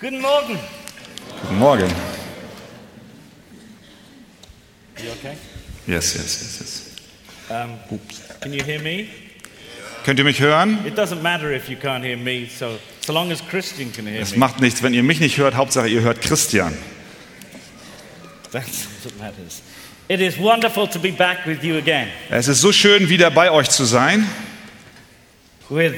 Guten Morgen. Guten Morgen. You okay? Yes, yes, yes, yes. Um, can you hear me? Könnt ihr mich hören? It doesn't matter if you can't hear me, so so long as Christian can hear Es me, macht nichts, wenn ihr mich nicht hört. Hauptsache, ihr hört Christian. that's what matters. It is wonderful to be back with you again, Es ist so schön, wieder bei euch zu sein. with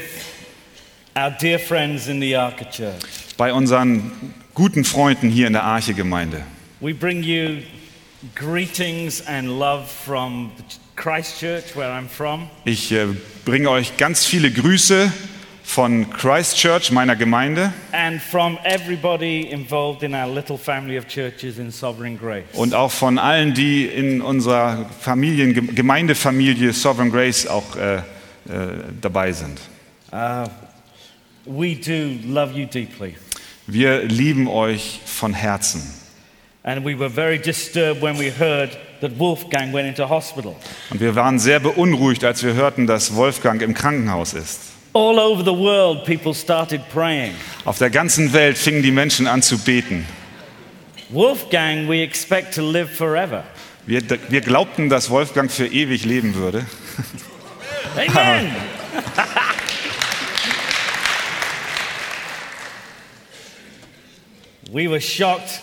Bei unseren guten Freunden hier in der Arche-Gemeinde. We bring you greetings and love from Christchurch, where I'm from, Ich äh, bringe euch ganz viele Grüße von Christchurch, meiner Gemeinde, and from everybody involved in our little family of churches in Sovereign Grace. und auch von allen, die in unserer Familien, Gem- Gemeindefamilie Sovereign Grace auch äh, äh, dabei sind. Uh, we do love you deeply. Wir lieben euch von Herzen. And we were very disturbed when we heard that Wolfgang went into hospital. Und wir waren sehr beunruhigt, als wir hörten, dass Wolfgang im Krankenhaus ist. All over the world, people started praying. Auf der ganzen Welt fingen die Menschen an zu beten. Wolfgang, we expect to live forever. Wir, wir glaubten, dass Wolfgang für ewig leben würde. Amen. we were shocked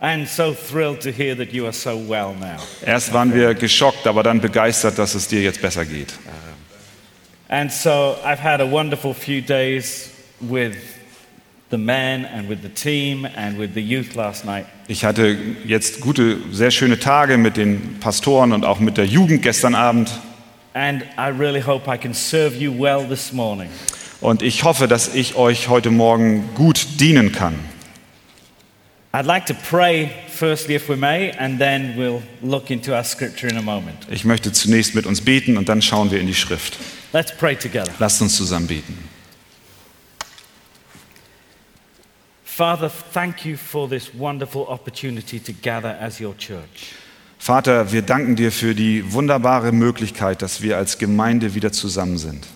and so thrilled to hear that you are so well now. Erst waren wir geschockt, aber dann begeistert, dass es dir jetzt besser geht. And so I've had a wonderful few days with the men and with the team and with the youth last night. Ich hatte jetzt gute, sehr schöne Tage mit den Pastoren und auch mit der Jugend gestern Abend. And I really hope I can serve you well this morning. Und ich hoffe, dass ich euch heute Morgen gut dienen kann. Ich möchte zunächst mit uns beten und dann schauen wir in die Schrift. Let's pray together. Lasst uns zusammen beten. Father, thank you for this wonderful opportunity to gather as your church. Vater, wir danken dir für die wunderbare Möglichkeit, dass wir als Gemeinde wieder zusammen sind.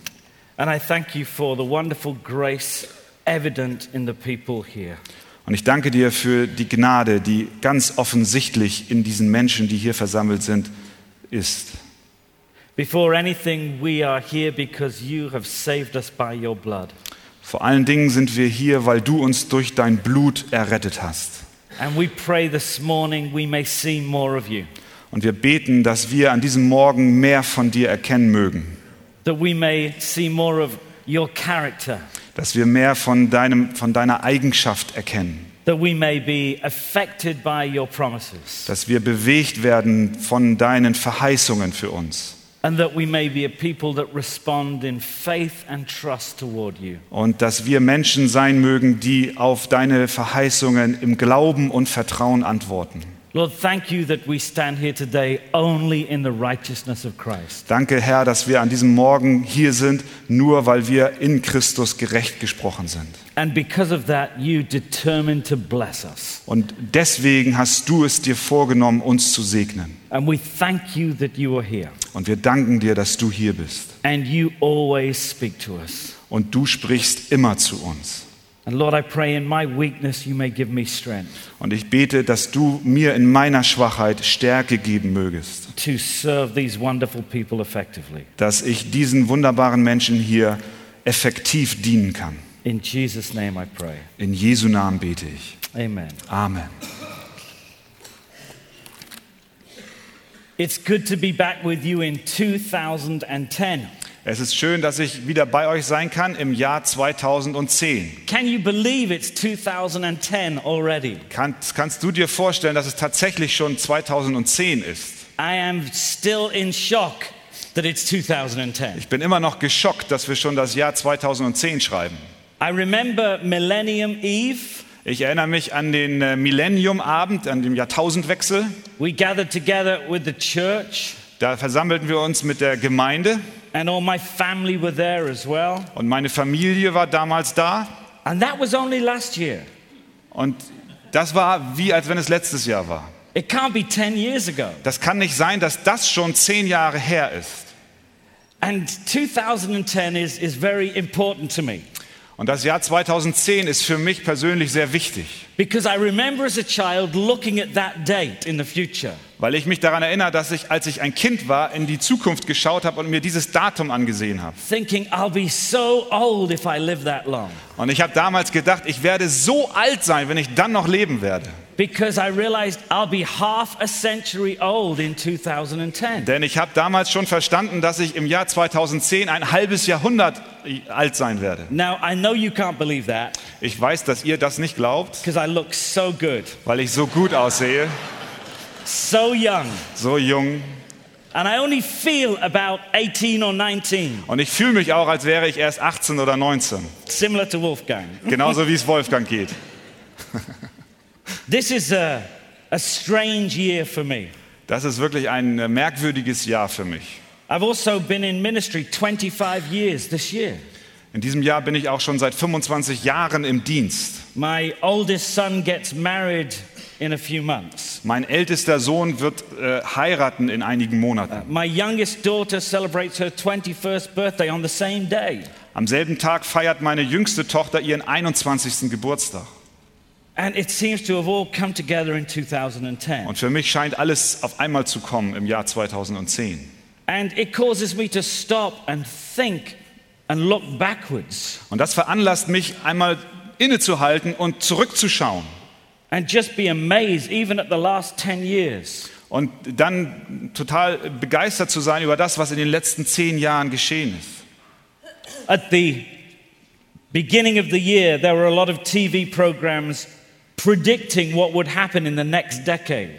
And I thank you for the wonderful grace evident in the people here. Und ich danke dir für die Gnade, die ganz offensichtlich in diesen Menschen, die hier versammelt sind, ist. Before anything, we are here because you have saved us by your blood. Vor allen Dingen sind wir hier, weil du uns durch dein Blut errettet hast. And we pray this morning we may see more of you, Und wir beten, dass wir an diesem Morgen mehr von dir erkennen mögen. that we may see more of your character, Dass wir mehr von, deinem, von deiner Eigenschaft erkennen. that we may be affected by your promises, Dass wir bewegt werden von deinen Verheißungen für uns. and that we may be a people that respond in faith and trust toward you. Und dass wir Menschen sein mögen, die auf deine Verheißungen im Glauben und Vertrauen antworten. Lord, thank you that we stand here today only in the righteousness of Christ. Danke, Herr, dass wir an diesem Morgen hier sind, nur weil wir in Christus gerecht gesprochen sind. And because of that, you determined to bless us. Und deswegen hast du es dir vorgenommen, uns zu segnen. And we thank you that you are here. Und wir danken dir, dass du hier bist. And you always speak to us. Und du sprichst immer zu uns. And Lord, I pray in my weakness you may give me strength Und ich bete, dass du mir in meiner Schwachheit Stärke geben mögest, to serve these wonderful people effectively. dass ich diesen wunderbaren Menschen hier effektiv dienen kann. In Jesus' name I pray. In Jesu Namen bete ich. Amen. Amen. It's good to be back with you in 2010. Es ist schön, dass ich wieder bei euch sein kann im Jahr 2010. Can you believe it's 2010 already? Kannst, kannst du dir vorstellen, dass es tatsächlich schon 2010 ist? I am still in shock that it's 2010. Ich bin immer noch geschockt, dass wir schon das Jahr 2010 schreiben. I remember Millennium Eve. Ich erinnere mich an den äh, Millenniumabend, an den Jahrtausendwechsel. We gathered together with the church, Da versammelten wir uns mit der Gemeinde and all my family were there as well. und meine Familie war damals da. And that was only last year. Und das war wie, als wenn es letztes Jahr war. It can't be 10 years ago. Das kann nicht sein, dass das schon zehn Jahre her ist. And 2010 is, is very important to me. Und das Jahr 2010 ist für mich persönlich sehr wichtig, because I remember as a child looking at that date in the future. weil ich mich daran erinnere, dass ich, als ich ein Kind war, in die Zukunft geschaut habe und mir dieses Datum angesehen habe. Thinking, I'll be so old if I live that long. Und ich habe damals gedacht, ich werde so alt sein, wenn ich dann noch leben werde. Because I realized I'll be half a century old in 2010. Denn ich habe damals schon verstanden, dass ich im Jahr 2010 ein halbes Jahrhundert alt sein werde. Now, I know you can't believe that Ich weiß, dass ihr das nicht glaubt, because I look so good, weil ich so gut aussehe, so young, so jung. and I only feel about 18 or 19, Und ich fühle mich auch, als wäre ich erst 18 oder 19. similar to Wolfgang. Genauso wie es Wolfgang geht. This is a, a strange year for me. Das ist wirklich ein äh, merkwürdiges Jahr für mich. I've also been in ministry 25 years this year. In diesem Jahr bin ich auch schon seit 25 Jahren im Dienst. My oldest son gets married in a few months. Mein ältester Sohn wird äh, heiraten in einigen Monaten. My youngest daughter celebrates her 21st birthday on the same day. Am selben Tag feiert meine jüngste Tochter ihren 21. Geburtstag. And it seems to have all come together in 2010. Und für mich scheint alles auf einmal zu kommen im Jahr 2010. And it causes me to stop and think and look backwards Und das veranlasst mich einmal innezuhalten und zurückzuschauen. and just be amazed, even at the last 10 years. Und dann total begeistert zu sein über das, was in den letzten zehn Jahren geschehen ist. At the beginning of the year, there were a lot of TV programs predicting what would happen in the next decade.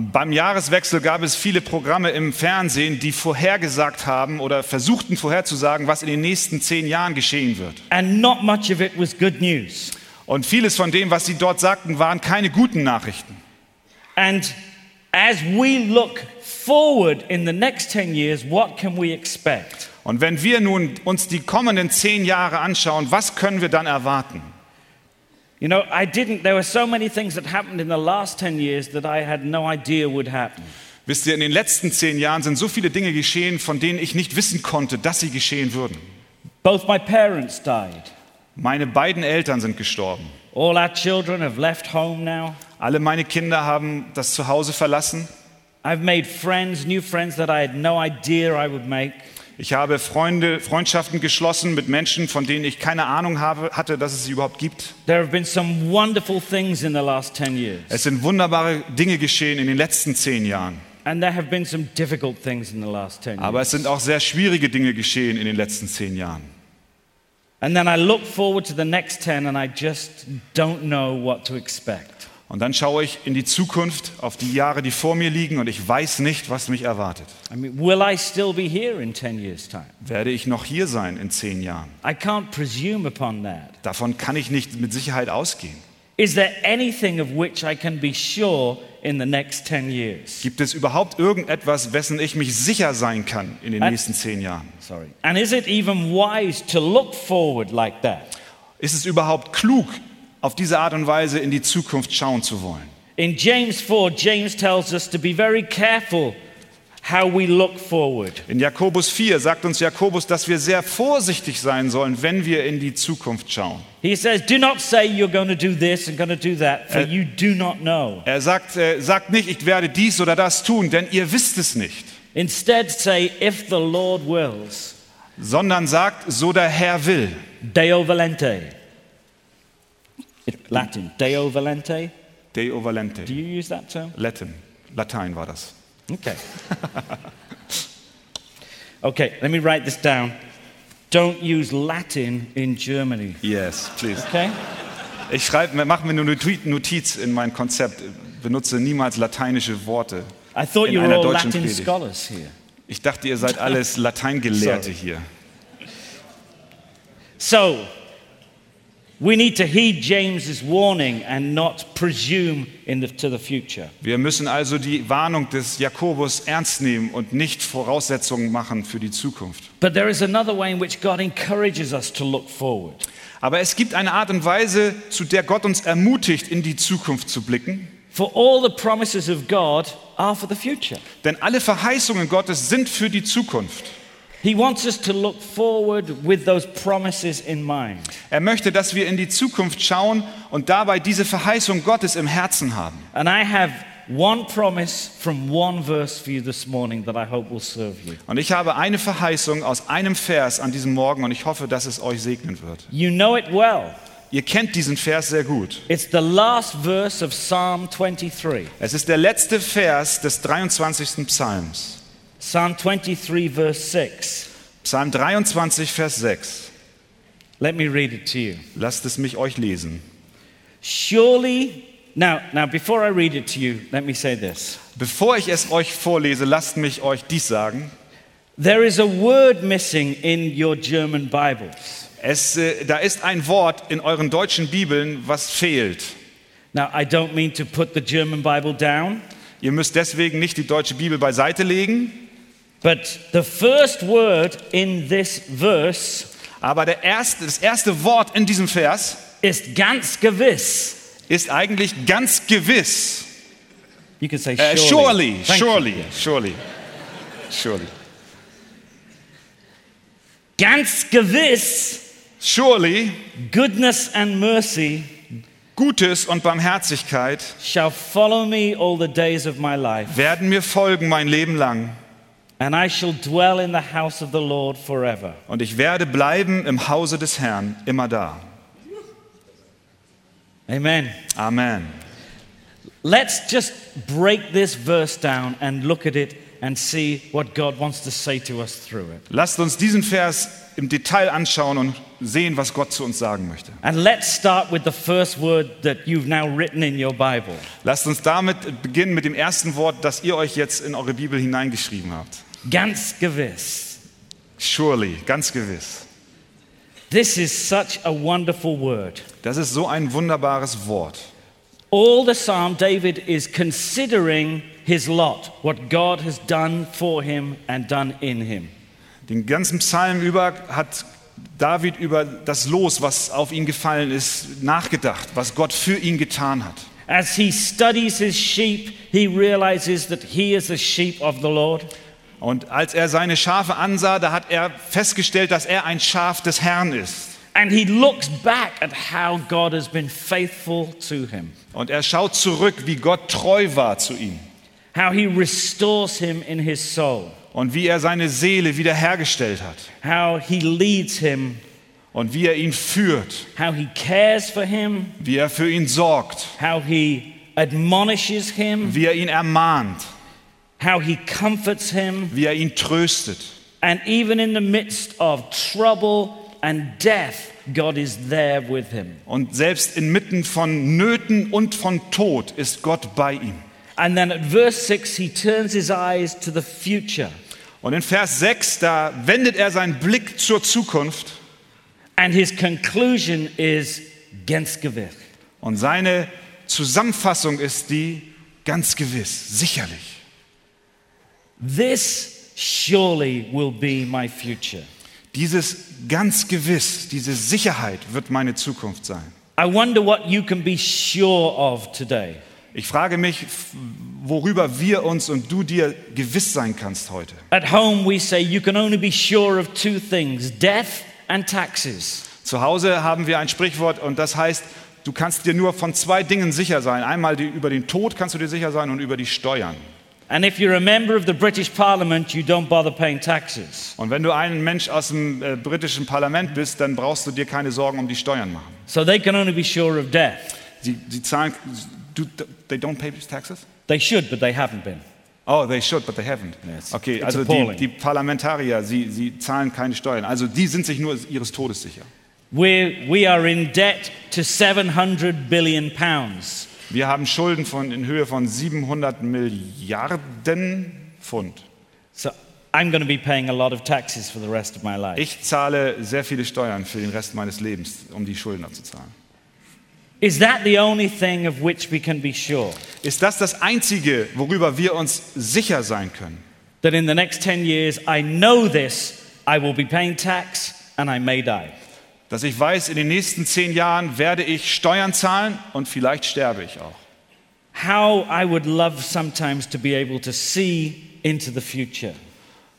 Beim Jahreswechsel gab es viele Programme im Fernsehen, die vorhergesagt haben oder versuchten vorherzusagen, was in den nächsten zehn Jahren geschehen wird. And not much of it was good news. Und vieles von dem, was sie dort sagten, waren keine guten Nachrichten. And as we look forward in the next 10 years, what can we expect? Und wenn wir nun uns die kommenden zehn Jahre anschauen, was können wir dann erwarten? You know, I didn't, there were so many things that happened in the last 10 years that I had no idea would happen. Wisst ihr, in den letzten zehn Jahren sind so viele Dinge geschehen, von denen ich nicht wissen konnte, dass sie geschehen würden. Both my parents died. Meine beiden Eltern sind gestorben. All our children have left home now. Alle meine Kinder haben das Zuhause verlassen. I've made friends, new friends that I had no idea I would make. Ich habe Freunde, Freundschaften geschlossen mit Menschen, von denen ich keine Ahnung habe, hatte, dass es sie überhaupt gibt. There have been some wonderful things in the last 10 years, Es sind wunderbare Dinge geschehen in den letzten zehn Jahren. and there have been some difficult things in the last 10 Aber es sind auch sehr schwierige Dinge geschehen in den letzten zehn Jahren. And then I look forward to the next 10 and I just don't know what to expect. Und dann schaue ich in die Zukunft, auf die Jahre, die vor mir liegen, und ich weiß nicht, was mich erwartet. I mean, will I still be here in 10 years' time? Werde ich noch hier sein in zehn Jahren? I can't presume upon that. Davon kann ich nicht mit Sicherheit ausgehen. Is there anything of which I can be sure in the next 10 years? Gibt es überhaupt irgendetwas, wessen ich mich sicher sein kann in den Ä- nächsten zehn Jahren? Sorry. And is it even wise to look forward like that? Ist es überhaupt klug, auf diese Art und Weise in die Zukunft schauen zu wollen? In James 4, James tells us to be very careful how we look forward. In Jakobus 4 sagt uns Jakobus, dass wir sehr vorsichtig sein sollen, wenn wir in die Zukunft schauen. He says, Do not say you're going to do this and going to do that, for Ä- you do not know. Er sagt, äh, sagt nicht, ich werde dies oder das tun, denn ihr wisst es nicht, Instead, say, If the Lord wills, sondern sagt, so der Herr will. Deo volente. It- Latin, Deo volente. Deo valente. Do you use that term? Latin. Latein war das. Okay. okay, let me write this down. Don't use Latin in Germany. Yes, please. Okay? Ich schreibe, mache mir eine Notiz- in mein Konzept. Benutze niemals lateinische Worte. I thought In you were all deutschen Latin Predigt. scholars here. Ich dachte, ihr seid alles Lateingelehrte hier. So, we need to heed James's warning and not presume in the, to the future. Wir müssen also die Warnung des Jakobus ernst nehmen und nicht Voraussetzungen machen für die Zukunft. But there is another way in which God encourages us to look forward. Aber es gibt eine Art und Weise, zu der Gott uns ermutigt, in die Zukunft zu blicken. For all the promises of God are for the future. Denn alle Verheißungen Gottes sind für die Zukunft. He wants us to look forward with those promises in mind. Er möchte, dass wir in die Zukunft schauen und dabei diese Verheißung Gottes im Herzen haben. And I have one promise from one verse for you this morning that I hope will serve you. Und ich habe eine Verheißung aus einem Vers an diesem Morgen und ich hoffe, dass es euch segnen wird. You know it well. Ihr kennt diesen Vers sehr gut. It's the last verse of Psalm 23. Es ist der letzte Vers des 23. Psalms. Psalm 23, verse 6. Psalm 23, Vers 6. Let me read it to you. Lasst es mich euch lesen. Surely, now, now, before I read it to you, let me say this. Bevor ich es euch vorlese, lasst mich euch dies sagen. There is a word missing in your German Bibles. Es, äh, da ist ein Wort in euren deutschen Bibeln, was fehlt. Now, I don't mean to put the German Bible down, Ihr müsst deswegen nicht die deutsche Bibel beiseite legen, but the first word in this verse aber der erste, das erste Wort in diesem Vers ist ganz gewiss. ist eigentlich ganz gewiss. You can say Äh, surely. surely, Thank you. surely, surely, surely. Ganz gewiss, Surely, goodness and mercy Gutes und Barmherzigkeit shall follow me all the days of my life, werden mir folgen mein Leben lang. And I shall dwell in the house of the Lord forever. Und ich werde bleiben im Hause des Herrn immer da. Amen. Amen. Let's just break this verse down and look at it and see what God wants to say to us through it. Lasst uns diesen Vers im Detail anschauen und sehen, was Gott zu uns sagen möchte. And let's start with the first word that you've now written in your Bible. Lasst uns damit beginnen mit dem ersten Wort, das ihr euch jetzt in eure Bibel hineingeschrieben habt. Ganz gewiss. Surely, ganz gewiss. This is such a wonderful word. Das ist so ein wunderbares Wort. All the psalm, David is considering his lot, what God has done for him and done in him. Den ganzen Psalm über hat David über das Los, was auf ihn gefallen ist, nachgedacht, was Gott für ihn getan hat. As he studies his sheep, he realizes that he is a sheep of the Lord. Und als er seine Schafe ansah, da hat er festgestellt, dass er ein Schaf des Herrn ist. And he looks back at how God has been faithful to him, Und er schaut zurück, wie Gott treu war zu ihm. How he restores him in his soul, und wie er seine Seele wiederhergestellt hat. How he leads him, und wie er ihn führt, how he cares for him, wie er für ihn sorgt, how he admonishes him, wie er ihn ermahnt, how he comforts him, wie er ihn tröstet. and even in the midst of trouble and death, God is there with him. Und selbst inmitten von Nöten und von Tod ist Gott bei ihm. And then at verse 6, he turns his eyes to the future. Und in Vers 6, da wendet er seinen Blick zur Zukunft And his conclusion is ganz gewiss. und seine Zusammenfassung ist die ganz gewiss, sicherlich. This surely will be my future. Dieses ganz gewiss, diese Sicherheit wird meine Zukunft sein. I wonder what you can be sure of today. Ich frage mich, worüber wir uns und du dir gewiss sein kannst heute. At home, we say you can only be sure of two things death and taxes. Zu Hause haben wir ein Sprichwort und das heißt, du kannst dir nur von zwei Dingen sicher sein. Einmal die, über den Tod kannst du dir sicher sein und über die Steuern. And if you're a member of the British Parliament, you don't bother paying taxes. Und wenn du ein Mensch aus dem äh, britischen Parlament bist, dann brauchst du dir keine Sorgen um die Steuern machen. So they can only be sure of death. Sie, sie zahlen, do, they don't pay taxes? They should, but they haven't been. Oh, they should, but they haven't. Yes. Okay, It's also die, die Parlamentarier, sie, sie zahlen keine Steuern. Also die sind sich nur ihres Todes sicher. We're, we are in debt to 700 billion pounds. Wir haben Schulden von, in Höhe von 700 Milliarden Pfund. So I'm going to be paying a lot of taxes for the rest of my life. Ich zahle sehr viele Steuern für den Rest meines Lebens, um die Schulden abzuzahlen. Is that the only thing of which we can be sure? Ist das das Einzige, worüber wir uns sicher sein können? That in the next 10 years, I know this, I will be paying tax and I may die. Dass ich weiß, in den nächsten zehn Jahren werde ich Steuern zahlen und vielleicht sterbe ich auch. How I would love sometimes to be able to see into the future.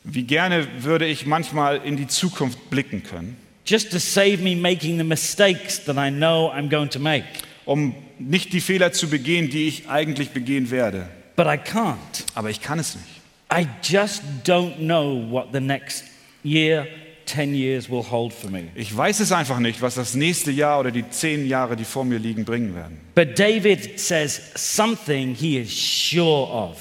Wie gerne würde ich manchmal in die Zukunft blicken können, just to save me making the mistakes that I know I'm going to make. um nicht die Fehler zu begehen, die ich eigentlich begehen werde. But I can't. Aber ich kann es nicht. I just don't know what the next year, 10 years will hold for me. Ich weiß es einfach nicht, was das nächste Jahr oder die zehn Jahre, die vor mir liegen, bringen werden. But David says something he is sure of.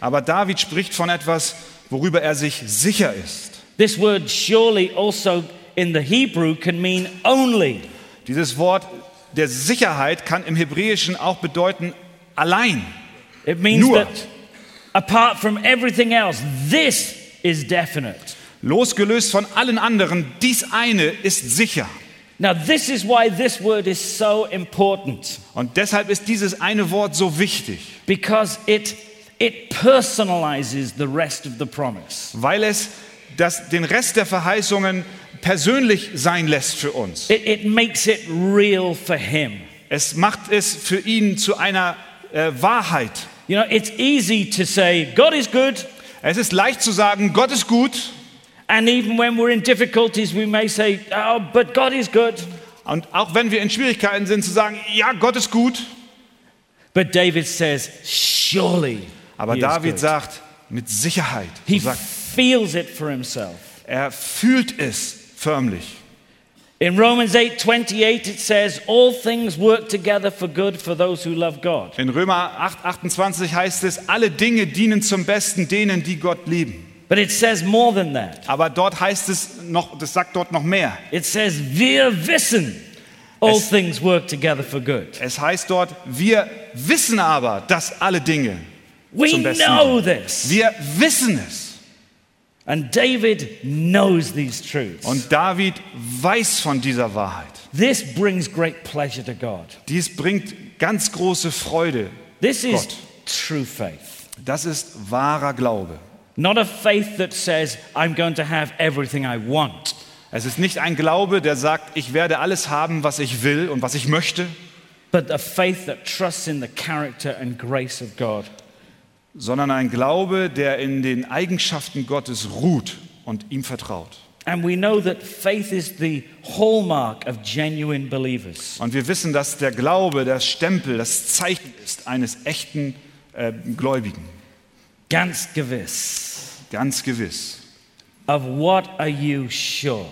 Aber David spricht von etwas, worüber er sich sicher ist. This word surely also in the Hebrew can mean only. Dieses Wort der Sicherheit kann im Hebräischen auch bedeuten allein. It means Nur. that apart from everything else, this is definite. Losgelöst von allen anderen, dies eine ist sicher. Now, this is why this word is so important Und deshalb ist dieses eine Wort so wichtig, because it, it personalizes the rest of the promise. weil es das, den Rest der Verheißungen persönlich sein lässt für uns. It, it makes it real for him. Es macht es für ihn zu einer äh, Wahrheit. You know, it's easy to say, God is good, Es ist leicht zu sagen, Gott ist gut. And even when we're in difficulties, we may say, oh, but God is good. Und auch wenn wir in Schwierigkeiten sind, zu sagen, ja, Gott ist gut. But David says, surely. Aber David good." sagt, mit Sicherheit. he sagt, feels it for himself. er fühlt es förmlich. In Romans 8 28, it says, All things work together for good for those who love God. In Römer 8, 28 heißt es, alle Dinge dienen zum Besten denen, die Gott lieben. But it says more than that. Aber dort heißt es noch, das sagt dort noch mehr. It says, Wir wissen all Es- things work together for good. Es heißt dort, wir wissen aber, dass alle Dinge We zum Besten know this. Wir wissen es. And David knows these truths. Und David weiß von dieser Wahrheit. This brings great pleasure to God. Dies bringt ganz große Freude. This is Gott. true faith. Das ist wahrer Glaube. Not a faith that says, I'm going to have everything I want. Es ist nicht ein Glaube, der sagt, ich werde alles haben, was ich will und was ich möchte, but a faith that trusts in the character and grace of God. sondern ein Glaube, der in den Eigenschaften Gottes ruht und ihm vertraut. And we know that faith is the hallmark of genuine believers. Und wir wissen, dass der Glaube, das Stempel, das Zeichen ist eines echten äh, Gläubigen. Ganz gewiss. Ganz gewiss. Of what are you sure?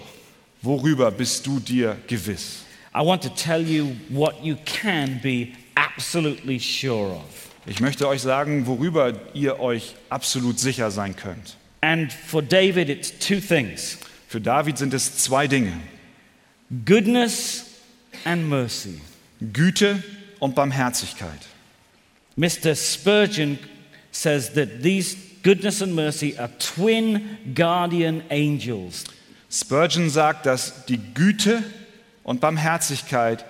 Worüber bist du dir gewiss? I want to tell you what you can be absolutely sure of. Ich möchte euch sagen, worüber ihr euch absolut sicher sein könnt. And for David, it's two things Für David sind es zwei Dinge. goodness and mercy. Güte und Barmherzigkeit. Mr. Spurgeon says that these goodness and mercy are twin guardian angels. Spurgeon sagt, dass die Güte und Barmherzigkeit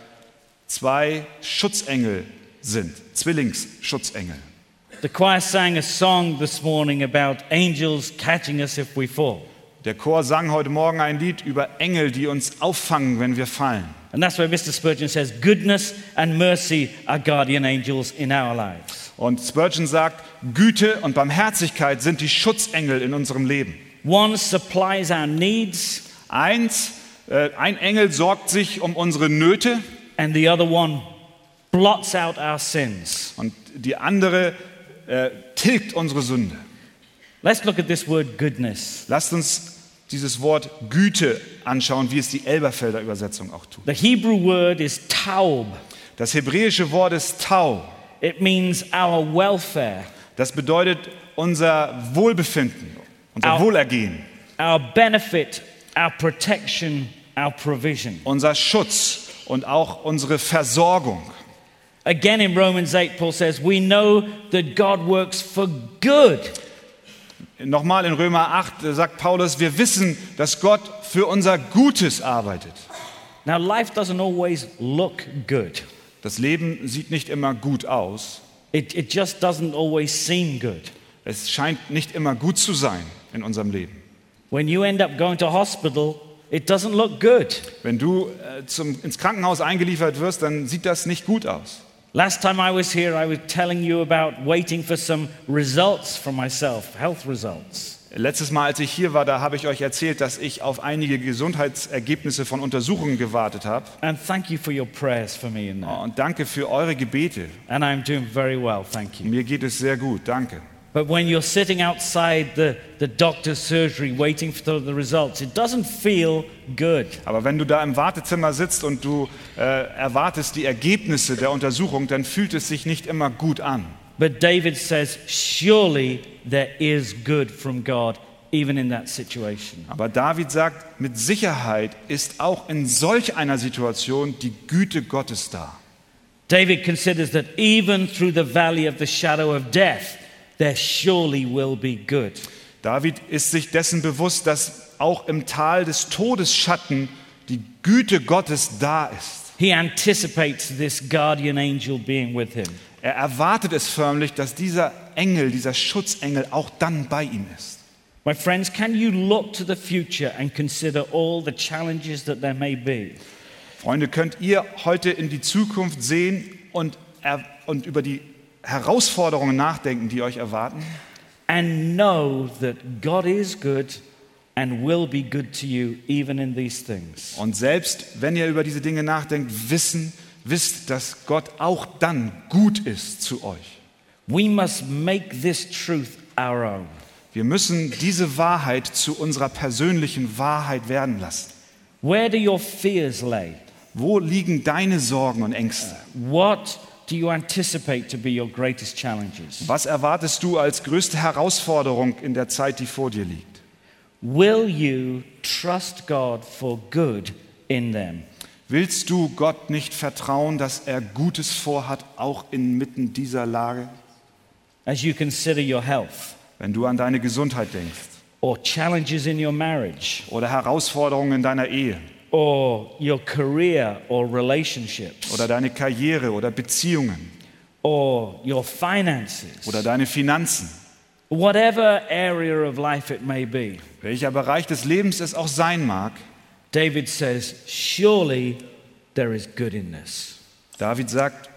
zwei Schutzengel sind, Zwillingsschutzengel. The choir sang a song this morning about angels catching us if we fall. Der Chor sang heute Morgen ein Lied über Engel, die uns auffangen, wenn wir fallen. And that's why Mr. Spurgeon says goodness and mercy are guardian angels in our lives. Und Spurgeon sagt, Güte und Barmherzigkeit sind die Schutzengel in unserem Leben. One supplies our needs, Eins, äh, ein Engel sorgt sich um unsere Nöte and the other one blots out our sins. und die andere äh, tilgt unsere Sünde. Let's look at this word goodness. Lasst uns dieses Wort Güte anschauen, wie es die Elberfelder Übersetzung auch tut. The Hebrew word is taub. Das hebräische Wort ist Tau. It means our welfare, Das bedeutet unser Wohlbefinden, unser Au. Wohlergehen, our benefit, our protection, our provision. unser Schutz und auch unsere Versorgung. Again in Romans 8, Paul says, We know that God works for good. Nochmal in Römer 8 sagt Paulus, wir wissen, dass Gott für unser Gutes arbeitet. Now, life doesn't always look good, Das Leben sieht nicht immer gut aus. It, it just doesn't always seem good. Es scheint nicht immer gut zu sein in unserem Leben. When you end up going to hospital, it doesn't look good. Wenn du äh, zum, ins Krankenhaus eingeliefert wirst, dann sieht das nicht gut aus. Last time I was here, I was telling you about waiting for some results for myself, health results. Letztes Mal, als ich hier war, da habe ich euch erzählt, dass ich auf einige Gesundheitsergebnisse von Untersuchungen gewartet habe. And thank you for your prayers for me in. Und danke für eure Gebete. And I'm doing very well, thank you. Mir geht es sehr gut, danke. But when you're sitting outside the, the doctor's surgery waiting for the results, it doesn't feel good. Aber wenn du da im Wartezimmer sitzt und du äh, erwartest die Ergebnisse der Untersuchung, dann fühlt es sich nicht immer gut an. But David says, surely there is good from God, even in that situation. Aber David sagt, mit Sicherheit ist auch in solch einer Situation die Güte Gottes da. David considers that even through the valley of the shadow of death, there surely will be good. David ist sich dessen bewusst, dass auch im Tal des Todesschatten die Güte Gottes da ist. He anticipates this guardian angel being with him. Er erwartet es förmlich, dass dieser Engel, dieser Schutzengel auch dann bei ihm ist. My friends, can you look to the future and consider all the challenges that there may be? Freunde, könnt ihr heute in die Zukunft sehen und, und über die Herausforderungen nachdenken, die euch erwarten? And know that God is good and will be good to you even in these things. Und selbst wenn ihr über diese Dinge nachdenkt, wissen, wisst, dass Gott auch dann gut ist zu euch. We must make this truth our own. Wir müssen diese Wahrheit zu unserer persönlichen Wahrheit werden lassen. Where do your fears lay? Wo liegen deine Sorgen und Ängste? What do you anticipate to be your greatest challenges? Was erwartest du als größte Herausforderung in der Zeit, die vor dir liegt? Will you trust God for good in them? Willst du Gott nicht vertrauen, dass er Gutes vorhat, auch inmitten dieser Lage? As you consider your health Wenn du an deine Gesundheit denkst. or challenges in your marriage oder Herausforderungen in deiner Ehe. or your career or relationships oder deine Karriere oder Beziehungen. or your finances, oder deine Finanzen, whatever area of life it may be, welcher Bereich des Lebens es auch sein mag, David says, Surely there is good in this. David sagt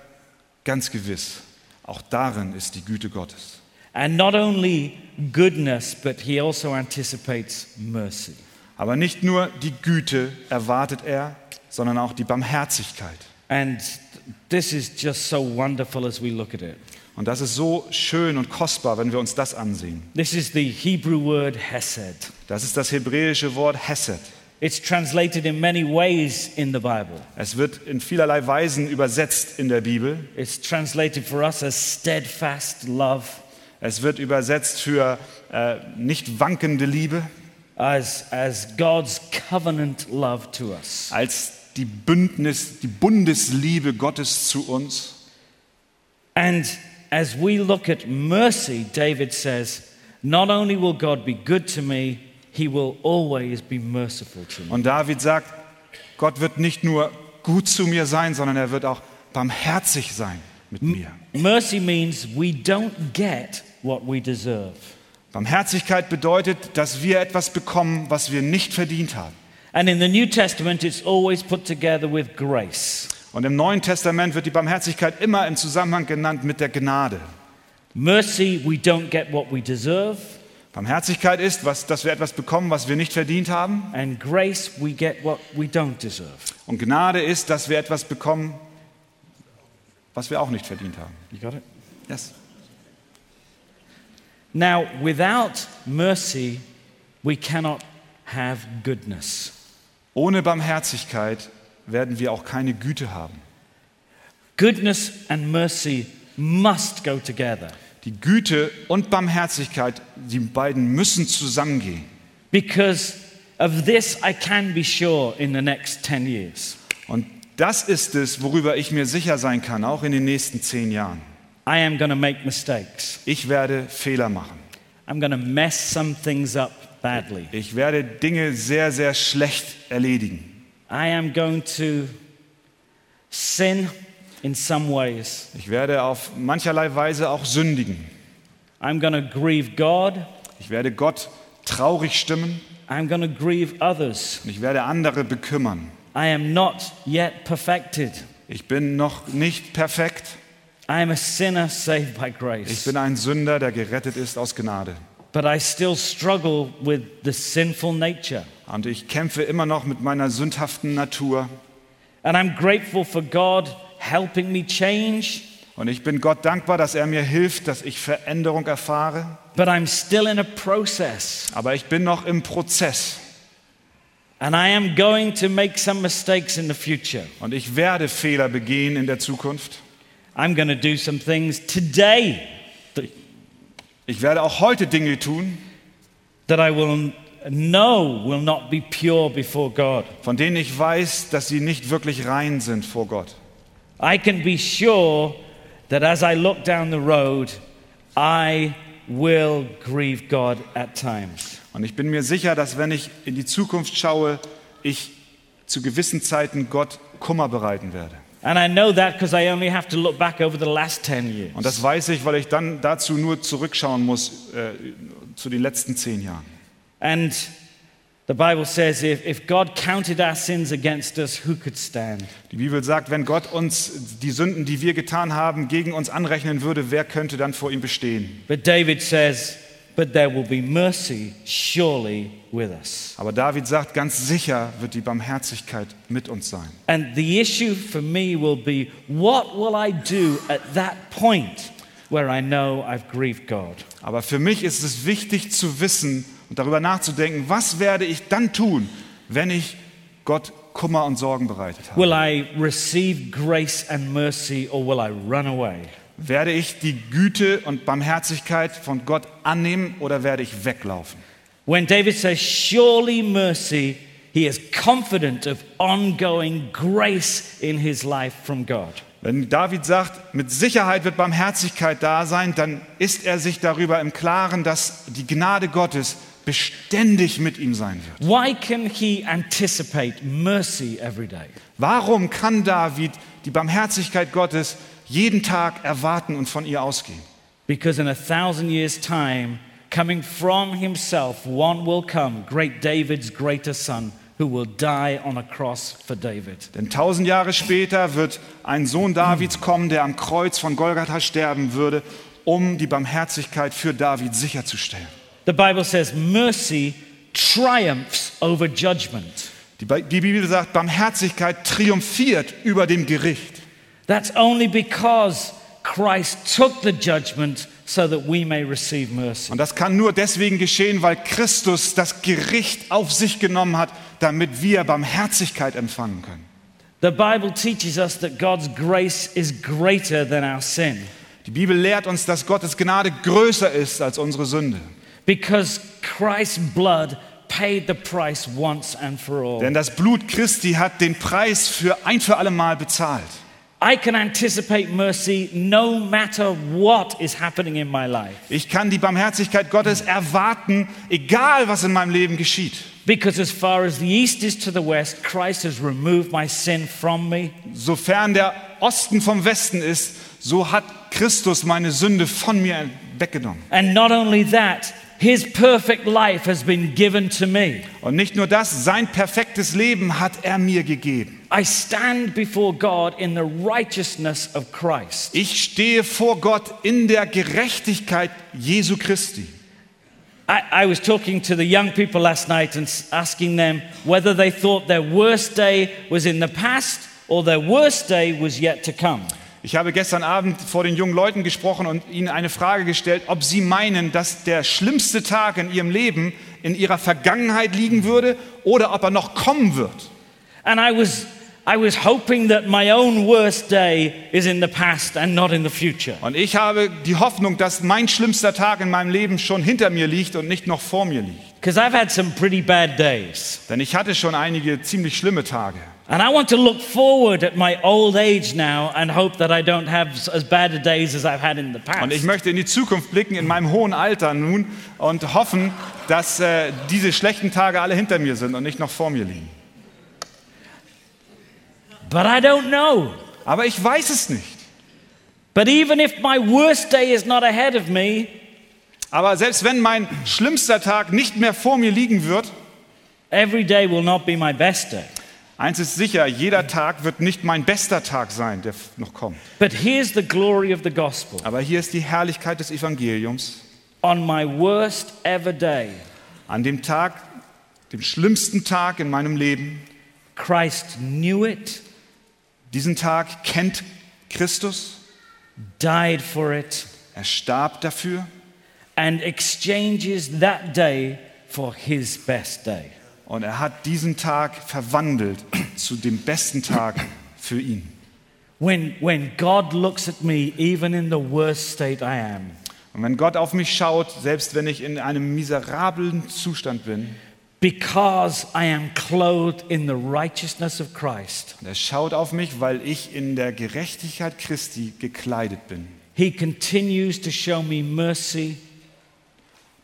ganz gewiss, auch darin ist die Güte Gottes. And not only goodness, but he also anticipates mercy. Aber nicht nur die Güte erwartet er, sondern auch die Barmherzigkeit. And this is just so wonderful as we look at it. Und das ist so schön und kostbar, wenn wir uns das ansehen. This is the Hebrew word hesed. Das ist das hebräische Wort Hesed. It's translated in many ways in the Bible. Es wird in vielerlei Weisen übersetzt in der Bibel. It's translated for us as steadfast love, Es wird übersetzt für äh, nicht wankende Liebe, as, as God's covenant love to us. als die Bündnis, die Bundesliebe Gottes zu uns. And as we look at mercy, David says, not only will God be good to me, he will always be merciful to me. Und David sagt, Gott wird nicht nur gut zu mir sein, sondern er wird auch barmherzig sein mit mir. Mercy means we don't get what we deserve. Barmherzigkeit bedeutet, dass wir etwas bekommen, was wir nicht verdient haben. And in the New Testament, it's always put together with grace. Und im Neuen Testament wird die Barmherzigkeit immer im Zusammenhang genannt mit der Gnade. Mercy, we don't get what we deserve. Barmherzigkeit ist, was, dass wir etwas bekommen, was wir nicht verdient haben. And grace, we get what we don't deserve. Und Gnade ist, dass wir etwas bekommen, was wir auch nicht verdient haben. You got it? Yes. Now, without mercy, we cannot have goodness. Ohne Barmherzigkeit werden wir auch keine Güte haben. Goodness and mercy must go together Die Güte und Barmherzigkeit, die beiden müssen zusammengehen. because of this, I can be sure in the next 10 years. Und das ist es, worüber ich mir sicher sein kann, auch in den nächsten zehn Jahren. I am to make mistakes. Ich werde Fehler machen. I'm to mess some things up badly. Ich werde Dinge sehr, sehr schlecht erledigen. I am going to sin in some ways. Ich werde auf mancherlei Weise auch sündigen. I'm to grieve God. Ich werde Gott traurig stimmen I'm to grieve others. ich werde andere bekümmern. I am not yet perfected. Ich bin noch nicht perfekt. I am a sinner saved by Ich grace. bin ein Sünder, der gerettet ist aus Gnade. but I still struggle with the sinful nature. Und ich kämpfe immer noch mit meiner sündhaften Natur. And I'm grateful for God helping me change, Und ich bin Gott dankbar, dass er mir hilft, dass ich Veränderung erfahre. but I'm still in a process. Aber ich bin noch im Prozess. And I am going to make some mistakes in the future. Und ich werde Fehler begehen in der Zukunft. I'm going to do some things today Ich werde auch heute Dinge tun, that I will know will not be pure before God. von denen ich weiß, dass sie nicht wirklich rein sind vor Gott. I can be sure that as I look down the road, I will grieve God at times. Und ich bin mir sicher, dass wenn ich in die Zukunft schaue, ich zu gewissen Zeiten Gott Kummer bereiten werde. And I know that because I only have to look back over the last 10 years. Und das weiß ich, weil ich dann dazu nur zurückschauen muss äh, zu den letzten zehn Jahren. And the Bible says if, if God counted our sins against us, who could stand? Die Bibel sagt, wenn Gott uns die Sünden, die wir getan haben, gegen uns anrechnen würde, wer könnte dann vor ihm bestehen? But David says, But there will be mercy surely with us. Aber David sagt, ganz sicher wird die Barmherzigkeit mit uns sein. And the issue for me will be what will I do at that point where I know I've grieved God? Aber für mich ist es wichtig zu wissen und darüber nachzudenken, was werde ich dann tun, wenn ich Gott Kummer und Sorgen bereitet habe? Will I receive grace and mercy or will I run away? Werde ich die Güte und Barmherzigkeit von Gott annehmen oder werde ich weglaufen? When David says, Surely mercy, he is confident of ongoing grace in his life from God. Wenn David sagt, mit Sicherheit wird Barmherzigkeit da sein, dann ist er sich darüber im Klaren, dass die Gnade Gottes beständig mit ihm sein wird. Why can he anticipate mercy every day? Warum kann David die Barmherzigkeit Gottes jeden Tag erwarten und von ihr ausgehen? Because in a thousand years' time, coming from himself, one will come, great David's greater son, who will die on a cross for David. Denn tausend Jahre später wird ein Sohn Davids kommen, der am Kreuz von Golgatha sterben würde, um die Barmherzigkeit für David sicherzustellen. The Bible says mercy triumphs over judgment. Die die Bibel sagt, Barmherzigkeit triumphiert über dem Gericht. That's only because Christ took the judgment so that we may receive mercy. Und das kann nur deswegen geschehen, weil Christus das Gericht auf sich genommen hat, damit wir Barmherzigkeit empfangen können. The Bible teaches us that God's grace is greater than our sin Die Bibel lehrt uns, dass Gottes Gnade größer ist als unsere Sünde. Because Christ's blood paid the price once and for all. Denn das Blut Christi hat den Preis für ein für alle Mal bezahlt. I can anticipate mercy no matter what is happening in my life Ich kann die Barmherzigkeit Gottes erwarten, egal was in meinem Leben geschieht. because, as far as the east is to the west, Christ has removed my sin from me. Sofern der Osten vom Westen ist, so hat Christus meine Sünde von mir weggenommen. And not only that, his perfect life has been given to me. Und nicht nur das, sein perfektes Leben hat er mir gegeben. I stand before God in the righteousness of Christ. Ich stehe vor Gott in der Gerechtigkeit Jesu Christi. I, I was talking to the young people last night and asking them whether they thought their worst day was in the past or their worst day was yet to come. Ich habe gestern Abend vor den jungen Leuten gesprochen und ihnen eine Frage gestellt, ob sie meinen, dass der schlimmste Tag in ihrem Leben in ihrer Vergangenheit liegen würde oder ob er noch kommen wird. And I was, I was hoping that my own worst day is in the past and not in the future. Und ich habe die Hoffnung, dass mein schlimmster Tag in meinem Leben schon hinter mir liegt und nicht noch vor mir liegt. Because I've had some pretty bad days. Denn ich hatte schon einige ziemlich schlimme Tage. And I want to look forward at my old age now and hope that I don't have as bad a days as I've had in the Und ich past. möchte in die Zukunft blicken, in meinem hohen Alter nun, und hoffen, dass äh, diese schlechten Tage alle hinter mir sind und nicht noch vor mir liegen. But I don't know. Aber ich weiß es nicht. But even if my worst day is not ahead of me, Aber selbst wenn mein schlimmster Tag nicht mehr vor mir liegen wird, every day will not be my best day. Eins ist sicher, jeder Tag wird nicht mein bester Tag sein, der noch kommt. But here's the glory of the gospel Aber hier ist die Herrlichkeit des Evangeliums. on my worst ever day, An dem Tag, dem schlimmsten Tag in meinem Leben, Christ knew it, diesen Tag kennt Christus. died for it, Er starb dafür and exchanges that day for his best day. Und er hat diesen Tag verwandelt zu dem besten Tag für ihn. When, when God looks at me, even in the worst state I am, Und wenn Gott auf mich schaut, selbst wenn ich in einem miserablen Zustand bin, because I am clothed in the righteousness of Christ, er schaut auf mich, weil ich in der Gerechtigkeit Christi gekleidet bin. he continues to show me mercy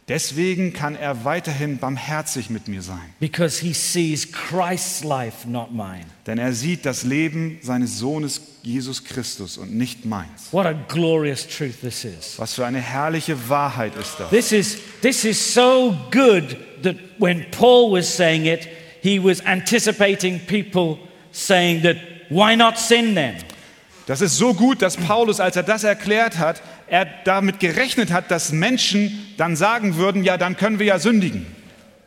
Deswegen kann er weiterhin barmherzig mit mir sein. because he sees Christ's life, not mine. Denn er sieht das Leben seines Sohnes Jesus Christus und nicht meins. What a glorious truth this is. Was für eine herrliche Wahrheit ist das. This is, this is so good that when Paul was saying it, he was anticipating people saying that, why not sin then? Das ist so gut, dass Paulus, als er das erklärt hat, er damit gerechnet hat, dass Menschen dann sagen würden, ja, dann können wir ja sündigen.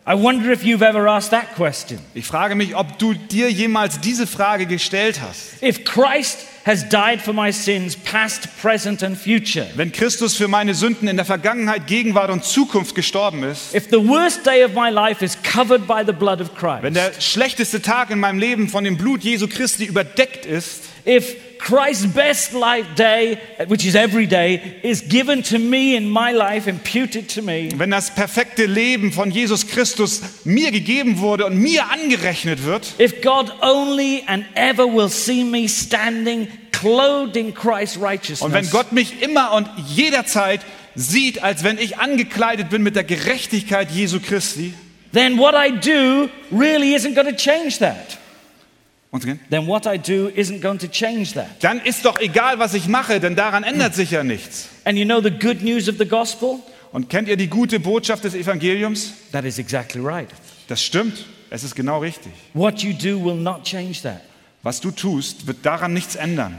I wonder if you've ever asked that question. Ich frage mich, ob du dir jemals diese Frage gestellt hast. If Christ has died for my sins, past, present, and future, Wenn Christus für meine Sünden in der Vergangenheit, Gegenwart und Zukunft gestorben ist, if the worst day of my life is covered by the blood of wenn Christ, der schlechteste Tag in meinem Leben von dem Blut Jesu Christi überdeckt ist, if Christ's best life day, which is every day, is given to me in my life, imputed to me, wenn das perfekte Leben von Jesus Christus mir gegeben wurde und mir angerechnet wird, if God only and ever will see me standing clothed in Christ's und wenn righteousness, Gott mich immer und jederzeit sieht, als wenn ich angekleidet bin mit der Gerechtigkeit Jesu Christi, then what I do really isn't going to change that. Then what I do isn't going to change that. dann ist doch egal, was ich mache, denn daran ändert sich ja nichts. And you know the good news of the gospel? Und kennt ihr die gute Botschaft des Evangeliums? That is exactly right. Das stimmt. Es ist genau richtig. What you do will not change that. Was du tust, wird daran nichts ändern.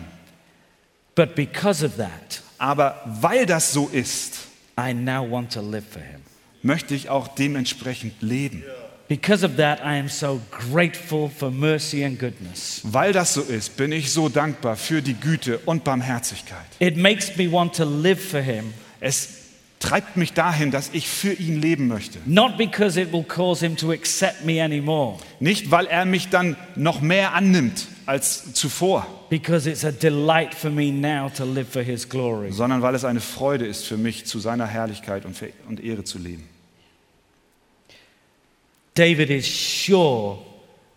But because of that, Aber weil das so ist, I now want to live for Him. möchte ich auch dementsprechend leben. Because of that, I am so grateful for mercy and goodness. Weil das so ist, bin ich so dankbar für die Güte und Barmherzigkeit. It makes me want to live for Him, Es treibt mich dahin, dass ich für ihn leben möchte. not because it will cause Him to accept me anymore, Nicht, weil er mich dann noch mehr annimmt als zuvor, because it's a delight for me now to live for His glory. sondern weil es eine Freude ist für mich, zu seiner Herrlichkeit und, für- und Ehre zu leben. David is sure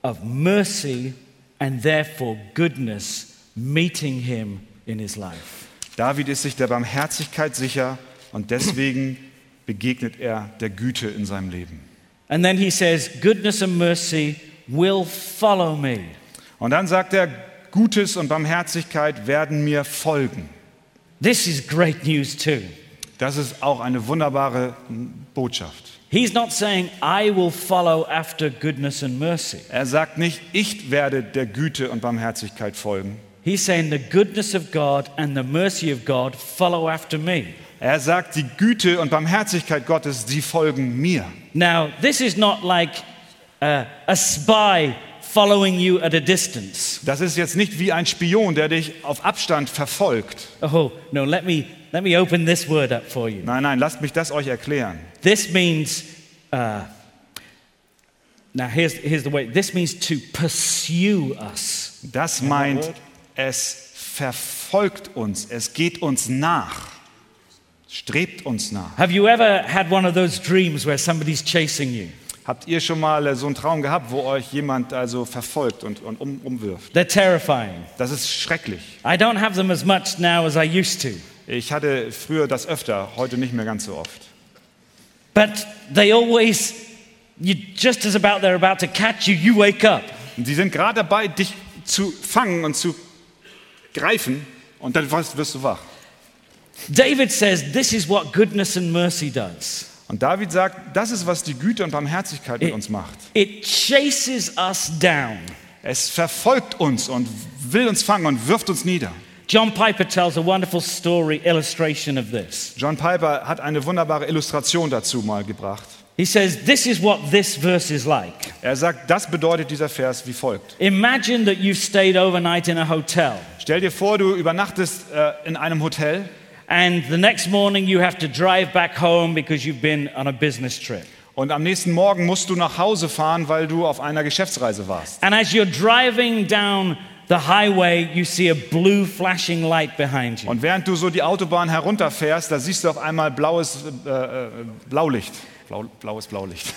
of mercy and therefore goodness meeting him in his life. David ist sich der Barmherzigkeit sicher und deswegen begegnet er der Güte in seinem Leben. And then he says, Goodness and mercy will follow me. Und dann sagt er, Gutes und Barmherzigkeit werden mir folgen. This is great news too. Das ist auch eine wunderbare Botschaft. He's not saying, I will follow after goodness and mercy. Er sagt nicht, ich werde der Güte und Barmherzigkeit folgen. He's saying, the goodness of God and the mercy of God follow after me. Er sagt, die Güte und Barmherzigkeit Gottes, sie folgen mir. Now, this is not like uh, a spy following you at a distance. Das ist jetzt nicht wie ein Spion, der dich auf Abstand verfolgt. Oh, no, let me, let me open this word up for you. Nein, nein, lasst mich das euch erklären. This means, uh, now here's, here's the way this means to pursue us. Das meint, es verfolgt uns, es geht uns nach, strebt uns nach. Have you ever had one of those dreams where somebody's chasing you? Habt ihr schon mal äh, so einen Traum gehabt, wo euch jemand also verfolgt und, und um, umwirft? They're terrifying. Das ist schrecklich. I don't have them as much now as I used to, Ich hatte früher das öfter, heute nicht mehr ganz so oft. But they always, you just as about they're about to catch you, you wake up. Und sie sind gerade dabei, dich zu fangen und zu greifen und dann wirst du wach. David says this is what goodness and mercy does. Und David sagt, das ist, was die Güte und Barmherzigkeit mit uns macht. It chases us down. Es verfolgt uns und will uns fangen und wirft uns nieder. John Piper tells a wonderful story illustration of this. John Piper hat eine wunderbare Illustration dazu mal gebracht. He says, This is what this verse is like. Er sagt, das bedeutet dieser Vers wie folgt. Imagine that you've stayed overnight in a hotel, Stell dir vor, du übernachtest äh, in einem Hotel and the next morning you have to drive back home because you've been on a business trip. und am nächsten Morgen musst du nach Hause fahren, weil du auf einer Geschäftsreise warst. And as you're driving down the highway, you see a blue flashing light behind you. Und während du so die Autobahn herunterfährst, da siehst du auf einmal blaues äh, äh, Blaulicht. Blau, blaues Blaulicht.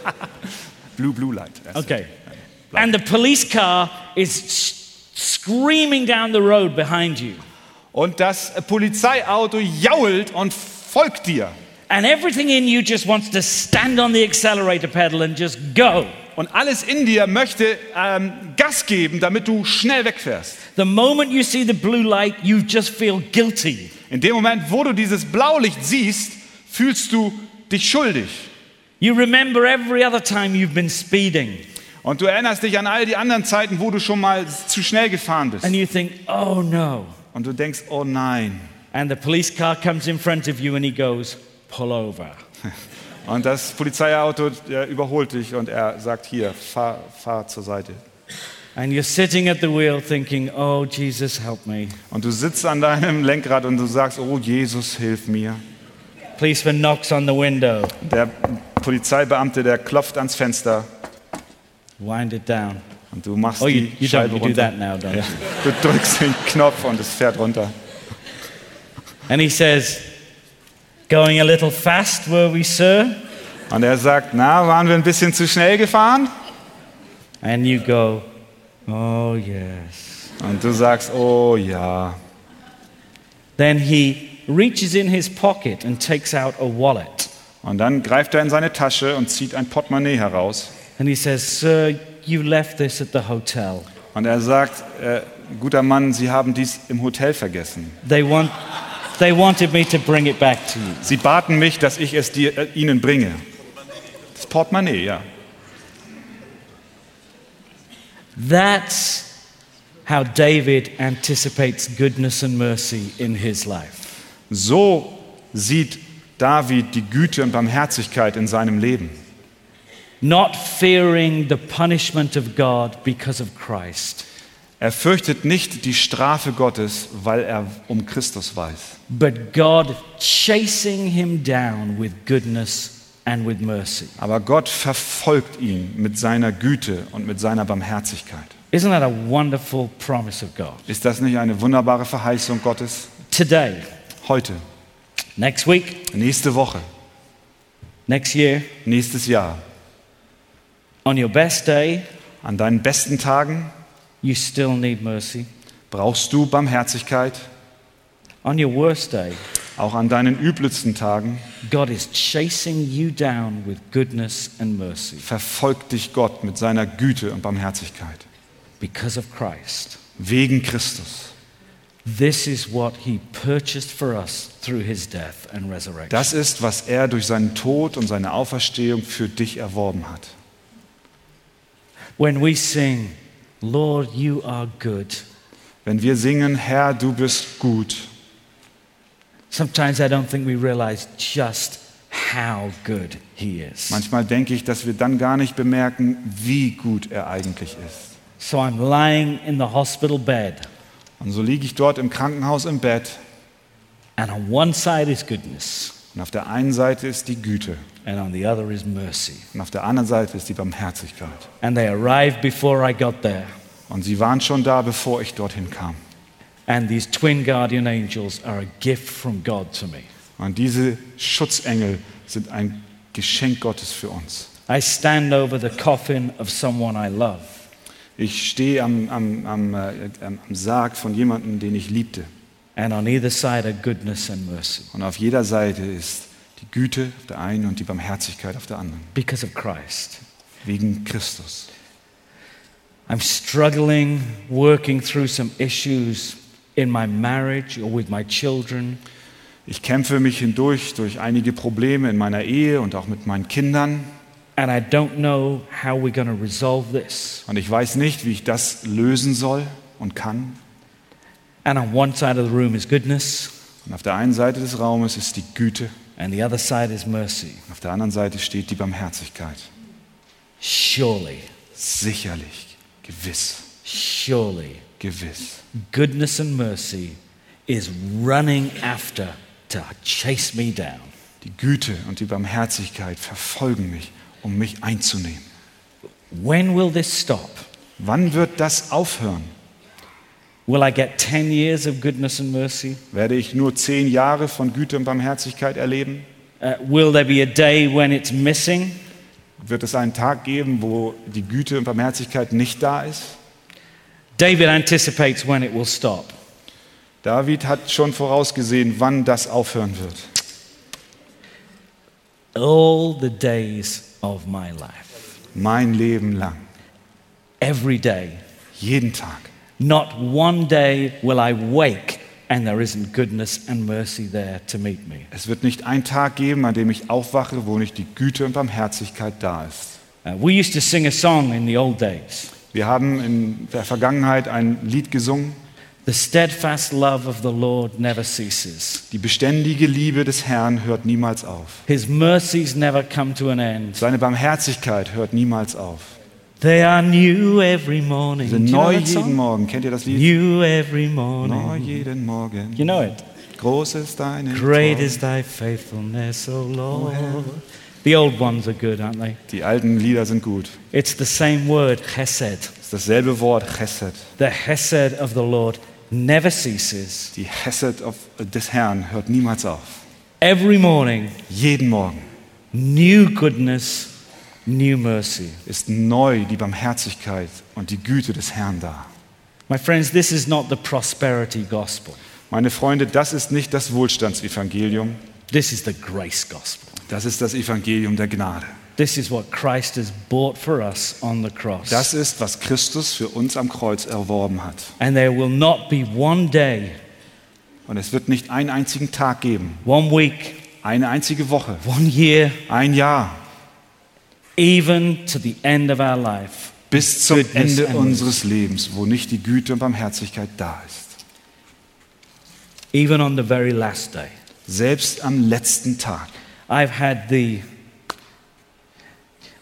Blue Blue Light. Okay. And the police car is screaming down the road behind you. Und das Polizeiauto jault und folgt dir. And everything in you just wants to stand on the accelerator pedal and just go. Und alles in dir möchte ähm, Gas geben, damit du schnell wegfährst. The moment you see the blue light, you just feel guilty. In dem Moment, wo du dieses Blaulicht siehst, fühlst du dich schuldig. You remember every other time you've been speeding, Und du erinnerst dich an all die anderen Zeiten, wo du schon mal zu schnell gefahren bist. and you think, oh no. Und du denkst, oh nein. And the police car comes in front of you and he goes, pull over. Und das Polizeiauto überholt dich und er sagt, hier, fahr, fahr zur Seite. And you're sitting at the wheel thinking, oh, Jesus, help me. Und du sitzt an deinem Lenkrad und du sagst, oh Jesus, hilf mir. Policeman knocks on the window. Der Polizeibeamte, der klopft ans Fenster Wind it down. und du machst Oh, you, die you. Scheibe runter. now, you? Du drückst den Knopf und es fährt runter. And he says, Going a little fast, were we, sir? Und er sagt, na, waren wir ein bisschen zu schnell gefahren? And you go, Oh, yes. Und du sagst, oh ja. Then he reaches in his pocket and takes out a wallet. Und dann greift er in seine Tasche und zieht ein Portemonnaie heraus. And he says, Sir, you left this at the hotel. Und er sagt, äh, guter Mann, Sie haben dies im Hotel vergessen. They, want, they wanted me to bring it back to you. Sie baten mich, dass ich es dir, äh, Ihnen bringe. Das Portemonnaie, ja. That's how David anticipates goodness and mercy in his life. So sieht David die Güte und Barmherzigkeit in seinem Leben. Not fearing the punishment of God because of Christ, Er fürchtet nicht die Strafe Gottes, weil er um Christus weiß, but God chasing him down with goodness and with mercy. aber Gott verfolgt ihn mit seiner Güte und mit seiner Barmherzigkeit. Isn't that a wonderful promise of God? Ist das nicht eine wunderbare Verheißung Gottes? Today, Heute, next week, nächste Woche, next year, nächstes Jahr, on your best day, an deinen besten Tagen you still need mercy. brauchst du Barmherzigkeit, On your worst day, auch an deinen übelsten Tagen God is chasing you down with goodness and mercy verfolgt dich Gott mit seiner Güte und Barmherzigkeit. because of Christ. Wegen Christus. This is what he purchased for us through his death and resurrection. Das ist, was er durch seinen Tod und seine Auferstehung für dich erworben hat. When we sing, Lord, you are good, Wenn wir singen, Herr, du bist gut, sometimes I don't think we realize just how good he is. manchmal denke ich, dass wir dann gar nicht bemerken, wie gut er eigentlich ist. So I'm lying in the hospital bed, Und so liege ich dort im Krankenhaus im Bett and on one side is goodness, und auf der einen Seite ist die Güte and on the other is mercy. und auf der anderen Seite ist die Barmherzigkeit. And they arrived before I got there. Und sie waren schon da, bevor ich dorthin kam. And these twin guardian angels are a gift from God to me. Und diese Schutzengel sind ein Geschenk Gottes für uns. I stand over the coffin of someone I love, Ich stehe am, am, am, äh, am am Sarg von jemandem, den ich liebte. And on either side are goodness and mercy Und auf jeder Seite ist die Güte auf der einen und die Barmherzigkeit auf der anderen. because of Christ. Wegen Christus. I'm struggling, working through some issues in my marriage or with my children. Ich kämpfe mich hindurch durch einige Probleme in meiner Ehe und auch mit meinen Kindern. And I don't know how we're going to resolve this. Und ich weiß nicht, wie ich das lösen soll und kann. And on one side of the room is goodness, Und auf der einen Seite des Raumes ist die Güte, and the other side is mercy. auf der anderen Seite steht die Barmherzigkeit. Surely, Sicherlich, gewiss, surely, gewiss. goodness and mercy is running after to chase me down. Die Güte und die Barmherzigkeit verfolgen mich, um mich einzunehmen. When will this stop? Wann wird das aufhören? Will I get 10 years of goodness and mercy? Werde ich nur zehn Jahre von Güte und Barmherzigkeit erleben? Uh, will there be a day when it's missing? Wird es einen Tag geben, wo die Güte und Barmherzigkeit nicht da ist? David anticipates when it will stop. David hat schon vorausgesehen, wann das aufhören wird. All the days of my life, Mein Leben lang, every day, jeden Tag. Not one day will I wake and there isn't goodness and mercy there to meet me. Es wird nicht einen Tag geben, an dem ich aufwache, wo nicht die Güte und Barmherzigkeit da ist. Uh, we used to sing a song in the old days Wir haben in der Vergangenheit ein Lied gesungen. The steadfast love of the Lord never ceases, Die beständige Liebe des Herrn hört niemals auf. His mercies never come to an end. Seine Barmherzigkeit hört niemals auf. They are new every morning. Sie Do sind you know neu jeden? Morgen. Kennt ihr das Lied? New every Neu morning. jeden Morgen. You know it. Groß ist deine Great Treue. is thy faithfulness, O Lord. The old ones are good, aren't they? Die alten Lieder sind gut. It's the same word, chesed. Das ist dasselbe Wort, Chesed. The chesed of the Lord never ceases. Die Chesed of, des Herrn hört niemals auf. Every morning, Jeden Morgen new goodness, new mercy. ist neu die Barmherzigkeit und die Güte des Herrn da. My friends, this is not the prosperity gospel. Meine Freunde, das ist nicht das Wohlstandsevangelium, This is the grace gospel. das ist das Evangelium der Gnade. This is what Christ has bought for us on the cross. Das ist, was Christus für uns am Kreuz erworben hat. and there will not be one day, Und es wird nicht einen einzigen Tag geben, one week, eine einzige Woche, one year, ein Jahr, even to the end of our life. bis zum Goodness Ende unseres Lebens, wo nicht die Güte und Barmherzigkeit da ist. Even on the very last day. Selbst am letzten Tag. I've had the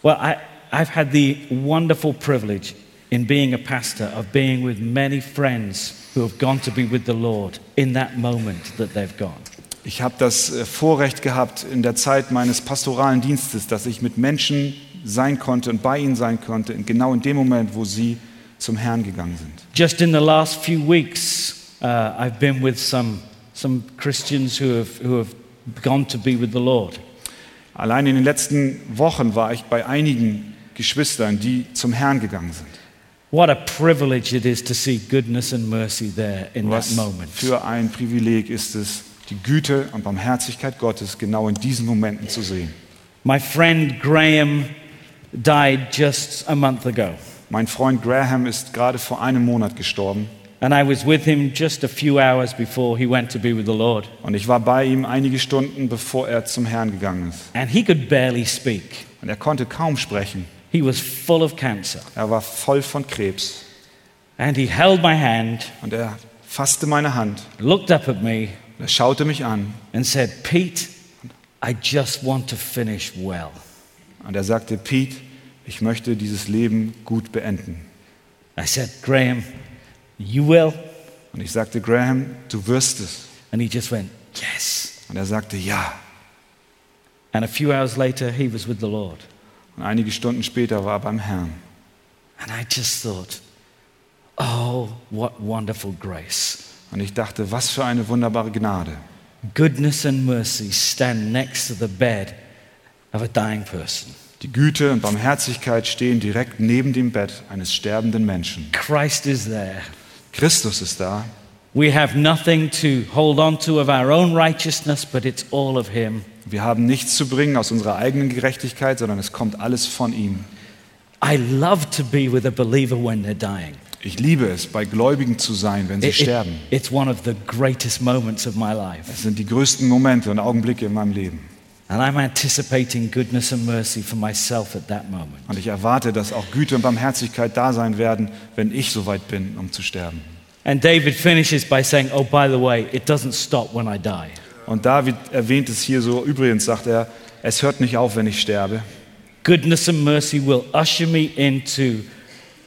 well, I, I've had the wonderful privilege in being a pastor of being with many friends who have gone to be with the Lord in that moment that they've gone. Ich habe das äh, Vorrecht gehabt in der Zeit meines pastoralen Dienstes, dass ich mit Menschen sein konnte und bei ihnen sein konnte, genau in dem Moment, wo sie zum Herrn gegangen sind. Just in the last few weeks, uh, I've been with some, some Christians who have, who have gone to be with the Lord. Allein in den letzten Wochen war ich bei einigen Geschwistern, die zum Herrn gegangen sind. What a privilege it is to see goodness and mercy there in that Was moment. für ein Privileg ist es, die Güte und Barmherzigkeit Gottes genau in diesen Momenten zu sehen. My friend Graham died just a month ago, Mein Freund Graham ist gerade vor einem Monat gestorben and I was with him just a few hours before he went to be with the Lord. und ich war bei ihm einige Stunden, bevor er zum Herrn gegangen ist. And he could barely speak. Und er konnte kaum sprechen. He was full of cancer. Er war voll von Krebs And he held my hand, und er fasste meine Hand, looked up at me, er schaute mich an and said, Pete, I just want to finish well. Und er sagte, Pete, ich möchte dieses Leben gut beenden. I said, Graham, you will? Und ich sagte, Graham, du wirst es. And he just went, Yes. Und er sagte, ja. And a few hours later, he was with the Lord. Und einige Stunden später war er beim Herrn. And I just thought, oh, what wonderful grace. Und ich dachte, was für eine wunderbare Gnade. Goodness and mercy stand next to the bed of a dying person. Die Güte und Barmherzigkeit stehen direkt neben dem Bett eines sterbenden Menschen. Christ is there. Christus ist da. We have nothing to hold on to of our own righteousness, but it's all of Him. Wir haben nichts zu bringen aus unserer eigenen Gerechtigkeit, sondern es kommt alles von ihm. I love to be with a believer when they're dying. Ich liebe es, bei Gläubigen zu sein, wenn sie It- it- sterben. it's one of the greatest moments of my life. Es sind die größten Momente und Augenblicke in meinem Leben. And I'm anticipating goodness and mercy for myself at that moment. Und ich erwarte, dass auch Güte und Barmherzigkeit da sein werden, wenn ich soweit bin, um zu sterben. And David finishes by saying, Oh, by the way, it doesn't stop when I die. Und David erwähnt es hier so, übrigens sagt er, es hört nicht auf, wenn ich sterbe. Goodness and mercy will usher me into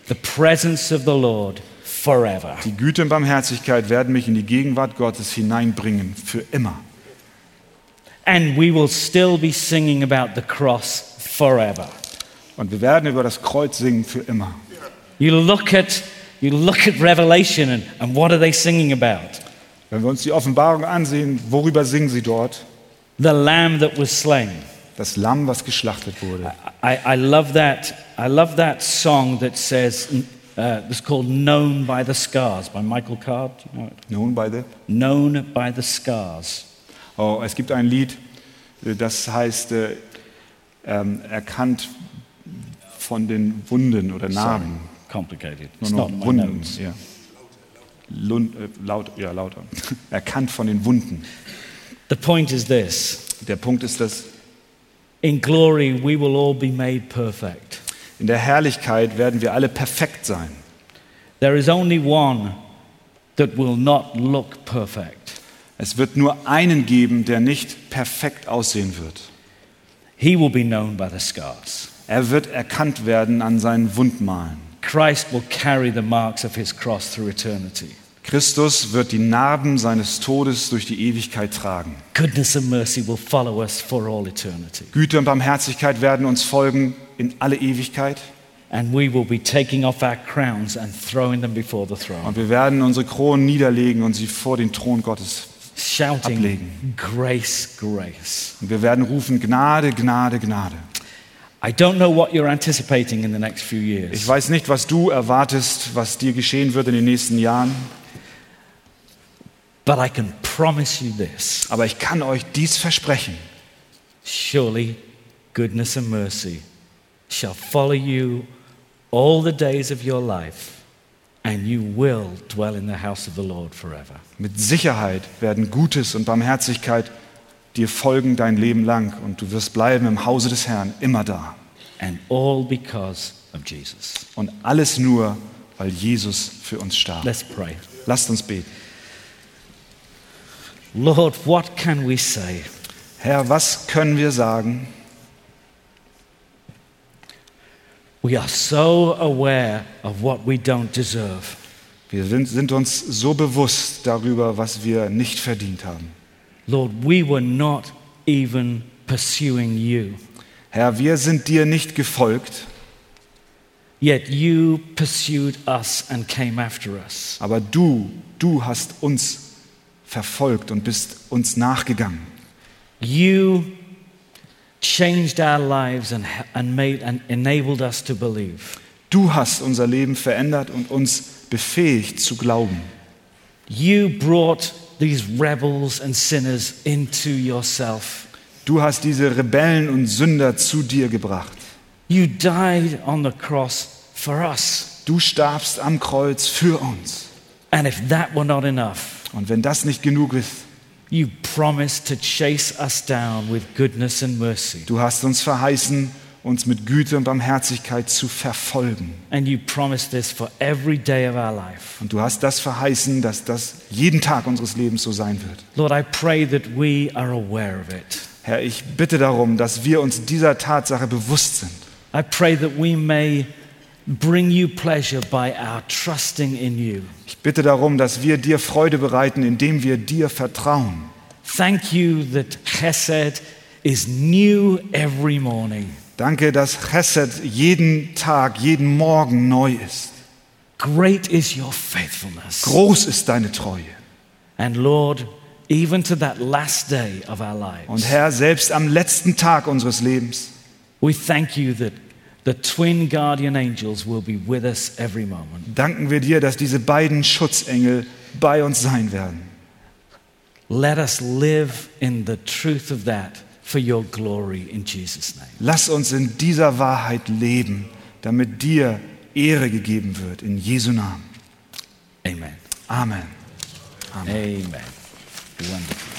the presence of the Lord forever. Die Güte und Barmherzigkeit werden mich in die Gegenwart Gottes hineinbringen, für immer. And we will still be singing about the cross forever. Und wir werden über das Kreuz singen, für immer. You look at, you look at Revelation and, and what are they singing about? Wenn wir uns die Offenbarung ansehen, worüber singen sie dort? The lamb that was slain. Das Lamm, was geschlachtet wurde. I, I love that. I love that song that says, uh, it's called Known by the Scars by Michael Card. You know it? Nun beide. Known by the Scars. Oh, es gibt ein Lied, das heißt äh, ähm, erkannt von den Wunden oder Sorry, Narben. complicated. Nur noch Wunden. Ja. Lund, äh, laut, ja, lauter. erkannt von den Wunden. The point is this Der Punkt ist, dass in glory we will all be made perfect. in der Herrlichkeit werden wir alle perfekt sein. There is only one that will not look perfect. Es wird nur einen geben, der nicht perfekt aussehen wird. He will be known by the scars. Er wird erkannt werden an seinen Wundmalen. Christ will carry the marks of his cross through eternity. Christus wird die Narben seines Todes durch die Ewigkeit tragen. Goodness and mercy will follow us for all eternity. Güte und Barmherzigkeit werden uns folgen in alle Ewigkeit. And we will be taking off our crowns and throwing them before the throne, Und wir werden unsere Kronen niederlegen und sie vor den Thron Gottes. Shouting, Ablegen. Grace, grace. Und wir werden rufen, Gnade, Gnade, Gnade. I don't know what you're anticipating in the next few Ich weiß nicht, was du erwartest, was dir geschehen wird in den nächsten Jahren, but I can promise you this aber ich kann euch dies versprechen. surely goodness and mercy shall follow you all the days of your life, and you will dwell in the house of the Lord forever. Mit Sicherheit werden Gutes und Barmherzigkeit dir folgen dein Leben lang und du wirst bleiben im Hause des Herrn immer da. And all because of Jesus. Und alles nur, weil Jesus für uns starb. Let's pray. Lasst uns beten. Lord, what can we say? Herr, was können wir sagen? We are so aware of what we don't deserve. Wir sind, sind uns so bewusst darüber, was wir nicht verdient haben. Lord, we were not even pursuing you, Herr, wir sind dir nicht gefolgt, yet you pursued us and came after us. aber du, du hast uns verfolgt und bist uns nachgegangen. You changed our lives and, and made and enabled us to believe. Du hast unser Leben verändert und uns befähigt zu glauben. You brought these rebels and sinners into yourself. Du hast diese Rebellen und Sünder zu dir gebracht. You died on the cross for us. Du starbst am Kreuz für uns. And if that were not enough, Und wenn das nicht genug ist, you promised to chase us down with goodness and mercy. du hast uns verheißen, uns mit Güte und Barmherzigkeit zu verfolgen. And you promised this for every day of our life. Und du hast das verheißen, dass das jeden Tag unseres Lebens so sein wird. Lord, I pray that we are aware of it. Herr, ich bitte darum, dass wir uns dieser Tatsache bewusst sind. I pray that we may bring you pleasure by our trusting in you. Ich bitte darum, dass wir dir Freude bereiten, indem wir dir vertrauen. Thank you that Chesed is new every morning. Danke, dass Chesed jeden Tag, jeden Morgen neu ist. Great is your faithfulness. Groß ist deine Treue. And Lord, even to that last day of our lives, Und Herr, selbst am letzten Tag unseres Lebens we thank you that the twin guardian angels will be with us every moment. danken wir dir, dass diese beiden Schutzengel bei uns sein werden. Let us live in the truth of that for your glory in Jesus' name. Lass uns in dieser Wahrheit leben, damit dir Ehre gegeben wird. In Jesu Namen. Amen. Amen. Amen. Wonderful.